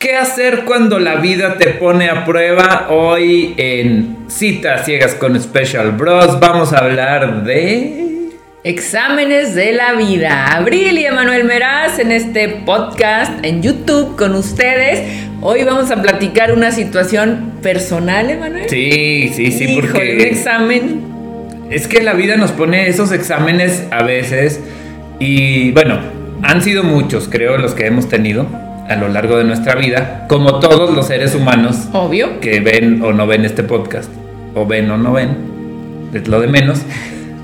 ¿Qué hacer cuando la vida te pone a prueba? Hoy en Citas Ciegas con Special Bros vamos a hablar de... Exámenes de la vida. Abril y Emanuel Meraz en este podcast en YouTube con ustedes. Hoy vamos a platicar una situación personal, Emanuel. Sí, sí, sí, Híjole, porque... un examen. Es que la vida nos pone esos exámenes a veces y bueno, han sido muchos, creo, los que hemos tenido a lo largo de nuestra vida, como todos los seres humanos Obvio. que ven o no ven este podcast, o ven o no ven, es lo de menos.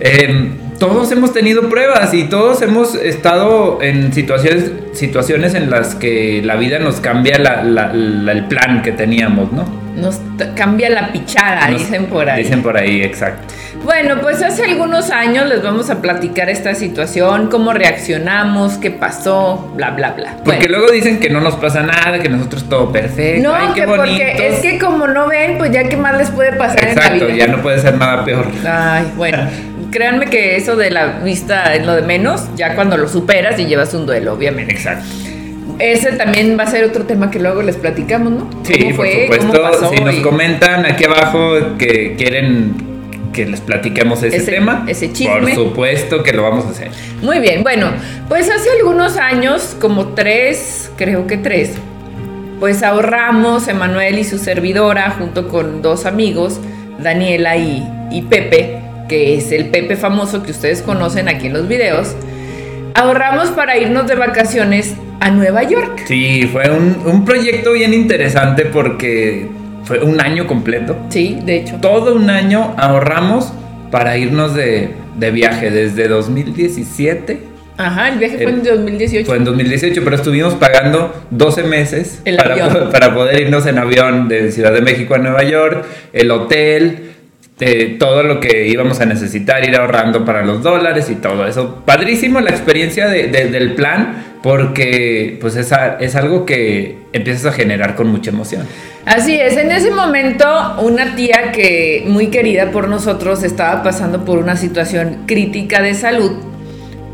Eh, todos hemos tenido pruebas y todos hemos estado en situaciones, situaciones en las que la vida nos cambia la- la- la- el plan que teníamos, ¿no? Nos cambia la pichada, Nos- dicen por ahí. Dicen por ahí, exacto. Bueno, pues hace algunos años les vamos a platicar esta situación, cómo reaccionamos, qué pasó, bla, bla, bla. Porque Bueno. luego dicen que no nos pasa nada, que nosotros todo perfecto. No, ay, qué que porque es que como no ven, pues ya qué más les puede pasar en Exacto, la vida. ya no puede ser nada peor. Ay, bueno, créanme que eso de la vista es lo de menos, ya cuando lo superas y llevas un duelo, obviamente. Exacto. Ese también va a ser otro tema que luego les platicamos, ¿no? Sí, ¿Cómo por fue? supuesto. Si nos comentan aquí abajo que quieren que les platiquemos ese, Ese- tema, ese chisme. por supuesto que lo vamos a hacer. Muy bien, bueno, pues hace algunos años, como tres, creo que tres, pues ahorramos, Emanuel y su servidora, junto con dos amigos, Daniela y, y Pepe, que es el Pepe famoso que ustedes conocen aquí en los videos, ahorramos para irnos de vacaciones a Nueva York. Sí, fue un, un proyecto bien interesante porque fue un año completo. Sí, de hecho. Todo un año ahorramos para irnos de, de viaje desde 2017 Ajá, el viaje fue en El- 2018. Fue en 2018, pero estuvimos pagando 12 meses El para, para poder irnos en avión de Ciudad de México a Nueva York, el hotel, todo lo que íbamos a necesitar, ir ahorrando para los dólares y todo eso. Padrísimo la experiencia de- de- del plan porque pues es, es algo que empiezas a generar con mucha emoción. Así es, en ese momento una tía que muy querida por nosotros estaba pasando por una situación crítica de salud,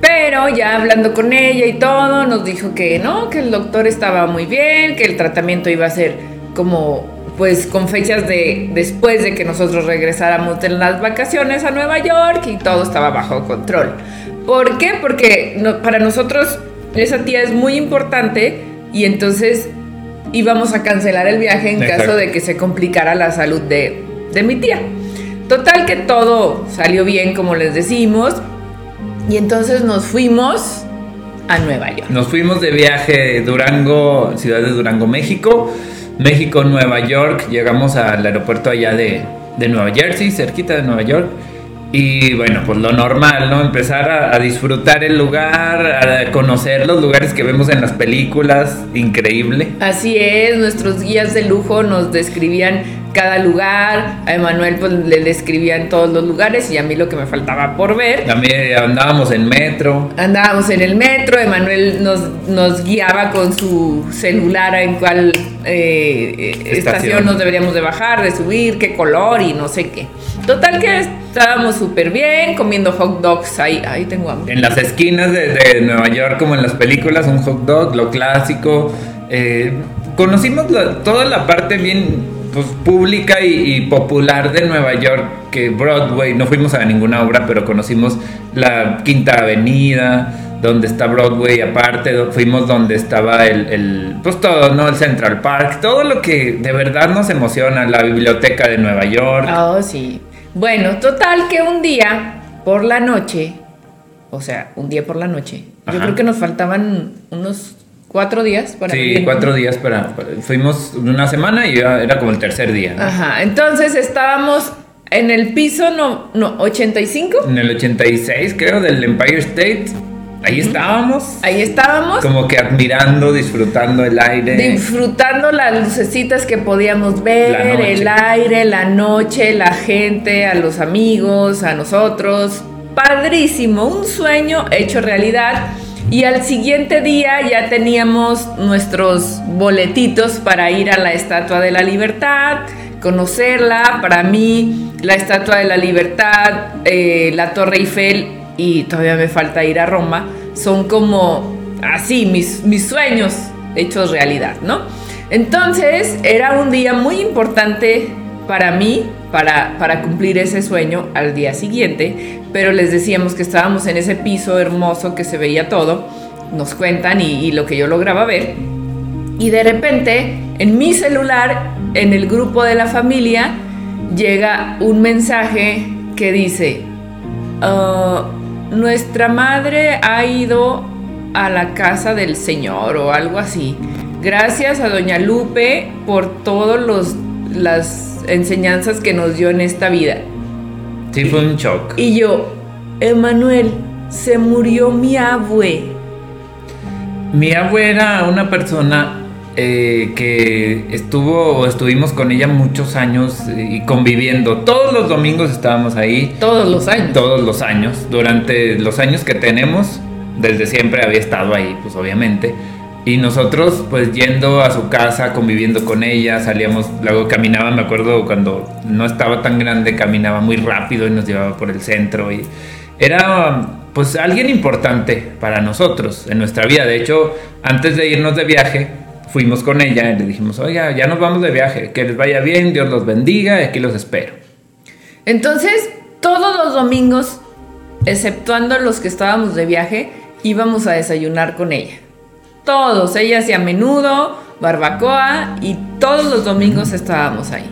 pero ya hablando con ella y todo, nos dijo que no, que el doctor estaba muy bien, que el tratamiento iba a ser como pues con fechas de después de que nosotros regresáramos de las vacaciones a Nueva York y todo estaba bajo control. ¿Por qué? Porque no- para nosotros esa tía es muy importante y entonces íbamos a cancelar el viaje en Exacto. caso de que se complicara la salud de, de mi tía. Total que todo salió bien, como les decimos, y entonces nos fuimos a Nueva York. Nos fuimos de viaje Durango, ciudad de Durango, México. México, Nueva York. Llegamos al aeropuerto allá de, de Nueva Jersey, cerquita de Nueva York. Y bueno, pues lo normal, ¿no? Empezar a, a disfrutar el lugar, a conocer los lugares que vemos en las películas. Increíble. Así es, nuestros guías de lujo nos describían cada lugar, a Emanuel pues le describían todos los lugares y a mí lo que me faltaba por ver. También andábamos en metro. Andábamos en el metro, Emanuel nos, nos guiaba con su celular en cuál eh, eh, Estación. estación nos deberíamos de bajar, de subir, qué color y no sé qué. Total que estábamos súper bien, comiendo hot dogs, ahí, ahí tengo hambre. En las esquinas de, de Nueva York, como en las películas, un hot dog, lo clásico. Eh, conocimos la- toda la parte bien pues, pública y, y popular de Nueva York, que Broadway, no fuimos a ninguna obra, pero conocimos la Quinta Avenida, donde está Broadway aparte, fuimos donde estaba el, el, pues todo, ¿no? El Central Park, todo lo que de verdad nos emociona, la biblioteca de Nueva York. Oh, sí. Bueno, total que un día por la noche, o sea, un día por la noche, yo creo que nos faltaban unos cuatro días para Sí, venir. cuatro días para, para- Fuimos una semana y ya era como el tercer día. ¿no? Ajá, entonces estábamos en el piso no, no, 85. En el 86, creo, del Empire State. Ahí estábamos. Ahí estábamos. Como que admirando, disfrutando el aire. Disfrutando las lucecitas que podíamos ver, el aire, la noche, la gente, a los amigos, a nosotros. Padrísimo, un sueño hecho realidad. Y al siguiente día ya teníamos nuestros boletitos para ir a la Estatua de la Libertad, conocerla. Para mí, la Estatua de la Libertad, eh, la Torre Eiffel y todavía me falta ir a Roma, son como así mis, mis sueños hechos realidad, ¿no? Entonces era un día muy importante para mí, para, para cumplir ese sueño al día siguiente, pero les decíamos que estábamos en ese piso hermoso que se veía todo, nos cuentan y, y lo que yo lograba ver, y de repente en mi celular, en el grupo de la familia, llega un mensaje que dice, "Ah, nuestra madre ha ido a la casa del Señor o algo así. Gracias a Doña Lupe por todas las enseñanzas que nos dio en esta vida. Sí, fue un shock. Y yo, Emanuel, se murió mi abue. Mi abuela era una persona eh, que estuvo o estuvimos con ella muchos años y conviviendo. Todos los domingos estábamos ahí. Todos los años. Todos los años. Durante los años que tenemos, desde siempre había estado ahí, pues obviamente. Y nosotros, pues yendo a su casa, conviviendo con ella, salíamos, luego caminaba, me acuerdo cuando no estaba tan grande, caminaba muy rápido y nos llevaba por el centro. Y era, pues, alguien importante para nosotros en nuestra vida. De hecho, antes de irnos de viaje, fuimos con ella y le dijimos, oiga, ya nos vamos de viaje, que les vaya bien, Dios los bendiga aquí los espero. Entonces, todos los domingos, exceptuando los que estábamos de viaje, íbamos a desayunar con ella. Todos, ella hacía menudo, barbacoa y todos los domingos estábamos ahí.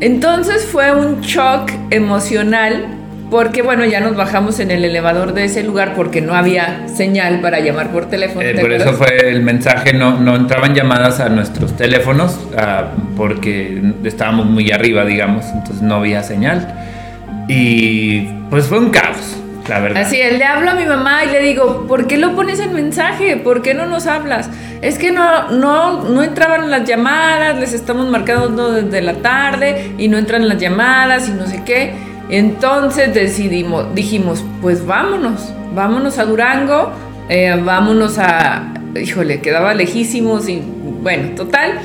Entonces fue un shock emocional porque bueno, ya nos bajamos en el elevador de ese lugar porque no había señal para llamar por teléfono. Eh, ¿te por eso fue el mensaje, no, no entraban llamadas a nuestros teléfonos ah, porque estábamos muy arriba, digamos, entonces no había señal. Y pues fue un caos, la verdad. Le hablo a mi mamá y le digo, ¿por qué lo pones en mensaje? ¿Por qué no nos hablas? Es que no, no, no entraban las llamadas, les estamos marcando desde la tarde y no entran las llamadas y no sé qué. Entonces decidimos, dijimos, pues vámonos, vámonos a Durango, eh, vámonos a, híjole, quedaba lejísimos y bueno, total,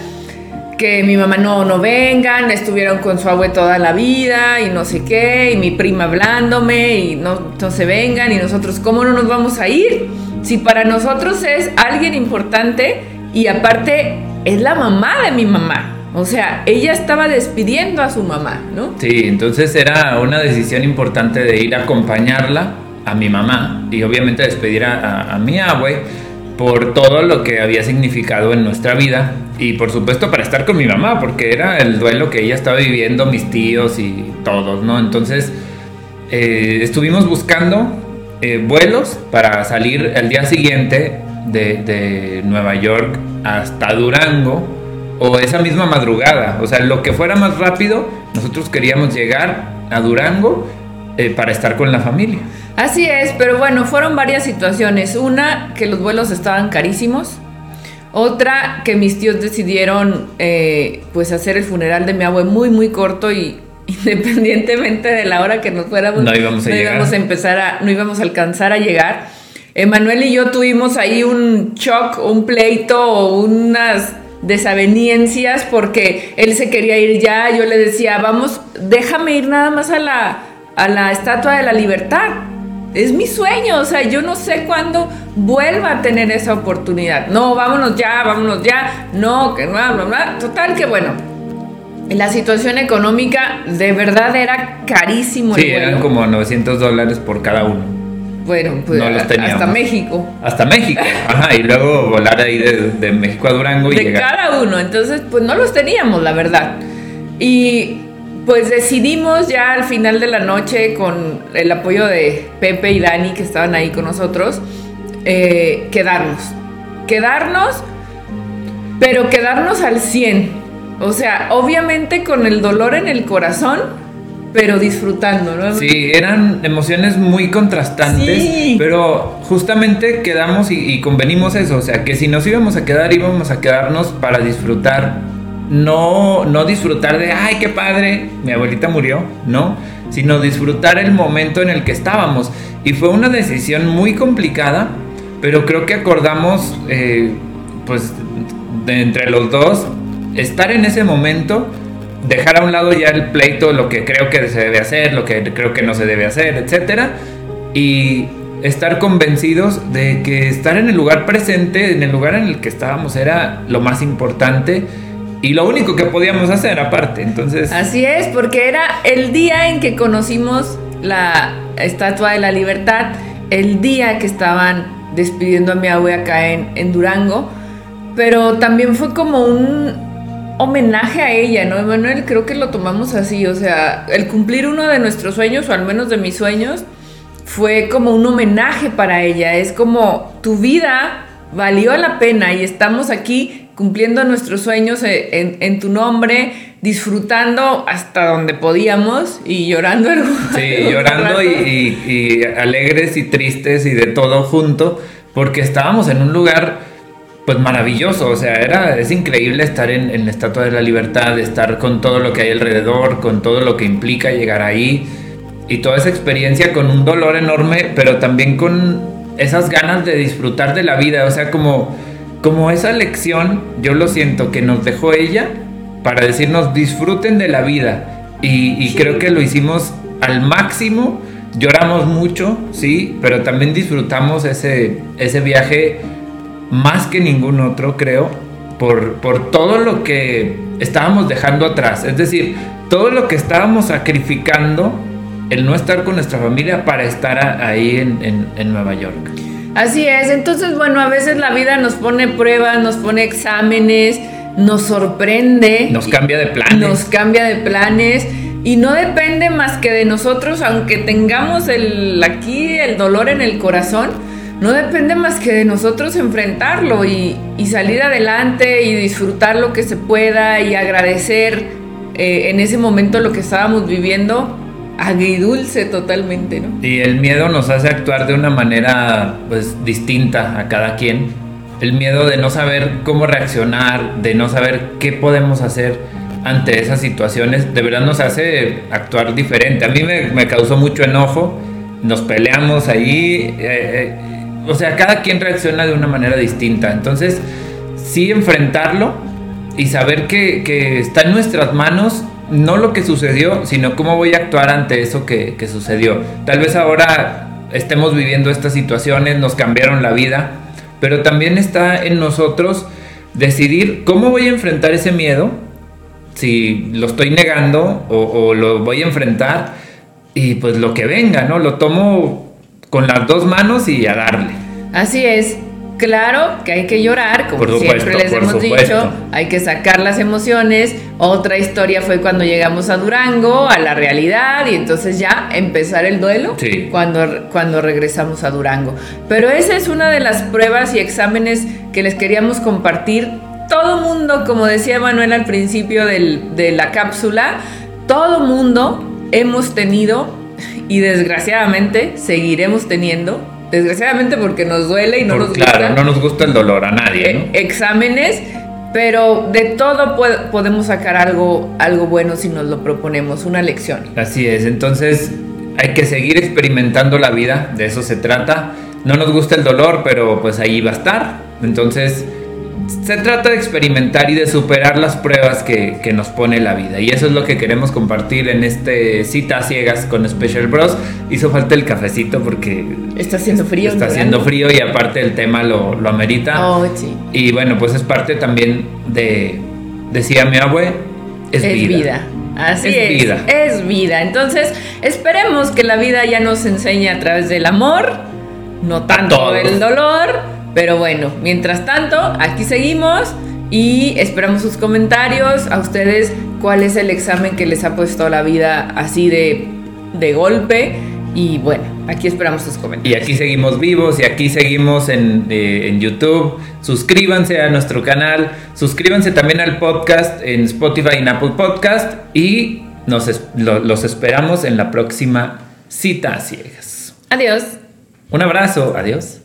que mi mamá no, no vengan, estuvieron con su abue toda la vida y no sé qué, y mi prima hablándome y no, no se vengan y nosotros, ¿cómo no nos vamos a ir? Si para nosotros es alguien importante y aparte es la mamá de mi mamá. O sea, ella estaba despidiendo a su mamá, ¿no? Sí, entonces era una decisión importante de ir a acompañarla a mi mamá y obviamente despedir a, mi abue por todo lo que había significado en nuestra vida y por supuesto para estar con mi mamá porque era el duelo que ella estaba viviendo, mis tíos y todos, ¿no? Entonces eh, estuvimos buscando eh, vuelos para salir el día siguiente de, de Nueva York hasta Durango o esa misma madrugada. O sea, lo que fuera más rápido, nosotros queríamos llegar a Durango eh, para estar con la familia. Así es, pero bueno, fueron varias situaciones. Una, que los vuelos estaban carísimos. Otra, que mis tíos decidieron eh, pues hacer el funeral de mi abue muy, muy corto y independientemente de la hora que nos fuéramos, No íbamos a llegar. íbamos a empezar a, no íbamos a alcanzar a llegar. Emanuel y yo tuvimos ahí un shock, un pleito o unas desavenencias porque él se quería ir ya, yo le decía, vamos, déjame ir nada más a la, a la Estatua de la Libertad. Es mi sueño, o sea, yo no sé cuándo vuelva a tener esa oportunidad. No, vámonos ya, vámonos ya. No, que no, bla, bla. Total que bueno. La situación económica de verdad era carísimo Sí, el vuelo. eran como 900 dólares por cada uno. Bueno, pues No los hasta teníamos. México. Hasta México. Ajá, y luego volar ahí de, de México a Durango y de llegar. cada uno. Entonces, pues no los teníamos, la verdad. Y pues decidimos ya al final de la noche, con el apoyo de Pepe y Dani, que estaban ahí con nosotros, eh, quedarnos. Quedarnos, pero quedarnos al 100. O sea, obviamente con el dolor en el corazón, pero disfrutando, ¿no? Sí, eran emociones muy contrastantes, Sí. pero justamente quedamos y, y convenimos eso, o sea, que si nos íbamos a quedar, íbamos a quedarnos para disfrutar, no, no disfrutar de, ay, qué padre, mi abuelita murió, no, sino disfrutar el momento en el que estábamos. Y fue una decisión muy complicada, pero creo que acordamos, eh, pues, de entre los dos, estar en ese momento dejar a un lado ya el pleito, lo que creo que se debe hacer, lo que creo que no se debe hacer, etcétera, y estar convencidos de que estar en el lugar presente, en el lugar en el que estábamos, era lo más importante y lo único que podíamos hacer aparte. Entonces. Así es, porque era el día en que conocimos la Estatua de la Libertad, el día que estaban despidiendo a mi abuela acá en, en Durango, pero también fue como un homenaje a ella, ¿no, Emanuel? Creo que lo tomamos así, o sea, el cumplir uno de nuestros sueños, o al menos de mis sueños, fue como un homenaje para ella, es como tu vida valió la pena y estamos aquí cumpliendo nuestros sueños en, tu nombre, disfrutando hasta donde podíamos y llorando. Sí, llorando y, y, alegres y tristes y de todo junto, porque estábamos en un lugar pues maravilloso, o sea, era, es increíble estar en, en la Estatua de la Libertad, estar con todo lo que hay alrededor, con todo lo que implica llegar ahí y toda esa experiencia con un dolor enorme, pero también con esas ganas de disfrutar de la vida, o sea, como, como esa lección, yo lo siento, que nos dejó ella para decirnos disfruten de la vida y, y creo que lo hicimos al máximo, lloramos mucho, sí, pero también disfrutamos ese, ese viaje más que ningún otro, creo, por, por todo lo que estábamos dejando atrás. Es decir, todo lo que estábamos sacrificando, el no estar con nuestra familia para estar ahí en, en, Nueva York. Así es, entonces bueno, a veces la vida nos pone pruebas, nos pone exámenes, nos sorprende. Nos cambia de planes. Nos cambia de planes. Y no depende más que de nosotros, aunque tengamos el, aquí el dolor en el corazón, no depende más que de nosotros enfrentarlo y, salir adelante y disfrutar lo que se pueda y agradecer eh, en ese momento lo que estábamos viviendo agridulce totalmente, ¿no? Y el miedo nos hace actuar de una manera pues distinta a cada quien. El miedo de no saber cómo reaccionar, de no saber qué podemos hacer ante esas situaciones, de verdad nos hace actuar diferente. A mí me, causó mucho enojo, nos peleamos ahí. Eh, eh, o sea, cada quien reacciona de una manera distinta. Entonces, sí enfrentarlo y saber que, está en nuestras manos no lo que sucedió, sino cómo voy a actuar ante eso que, que, sucedió. Tal vez ahora estemos viviendo estas situaciones, nos cambiaron la vida, pero también está en nosotros decidir cómo voy a enfrentar ese miedo, si lo estoy negando o, o lo voy a enfrentar y pues lo que venga, ¿no? Lo tomo con las dos manos y a darle. Así es. Claro que hay que llorar, como siempre les hemos dicho, hay que sacar las emociones. Otra historia fue cuando llegamos a Durango, a la realidad, y entonces ya empezar el duelo cuando, cuando regresamos a Durango. Pero esa es una de las pruebas y exámenes que les queríamos compartir. Todo mundo, como decía Manuel al principio de la cápsula, todo mundo hemos tenido y desgraciadamente seguiremos teniendo, desgraciadamente porque nos duele y no nos claro, no nos gusta el dolor a nadie. ¿no? Exámenes, pero de todo podemos sacar algo, algo bueno si nos lo proponemos, una lección. Así es, entonces hay que seguir experimentando la vida, de eso se trata. No nos gusta el dolor, pero pues ahí va a estar. Entonces se trata de experimentar y de superar las pruebas que, nos pone la vida. Y eso es lo que queremos compartir en este cita ciegas con Special Bros. Hizo falta el cafecito porque... Está haciendo frío. Está haciendo frío y aparte el tema lo, amerita. Oh, sí. Y bueno, pues es parte también de... Decía mi abue, es, vida. Así es, vida. Es vida. Entonces, esperemos que la vida ya nos enseñe a través del amor, no tanto del dolor pero bueno, mientras tanto, aquí seguimos y esperamos sus comentarios. A ustedes, ¿cuál es el examen que les ha puesto la vida así de, de golpe? Y bueno, aquí esperamos sus comentarios. Y aquí seguimos vivos y aquí seguimos en, eh, en, YouTube. Suscríbanse a nuestro canal. Suscríbanse también al podcast en Spotify y en Apple Podcast. Y nos los esperamos en la próxima cita ciegas. Adiós. Un abrazo. Adiós.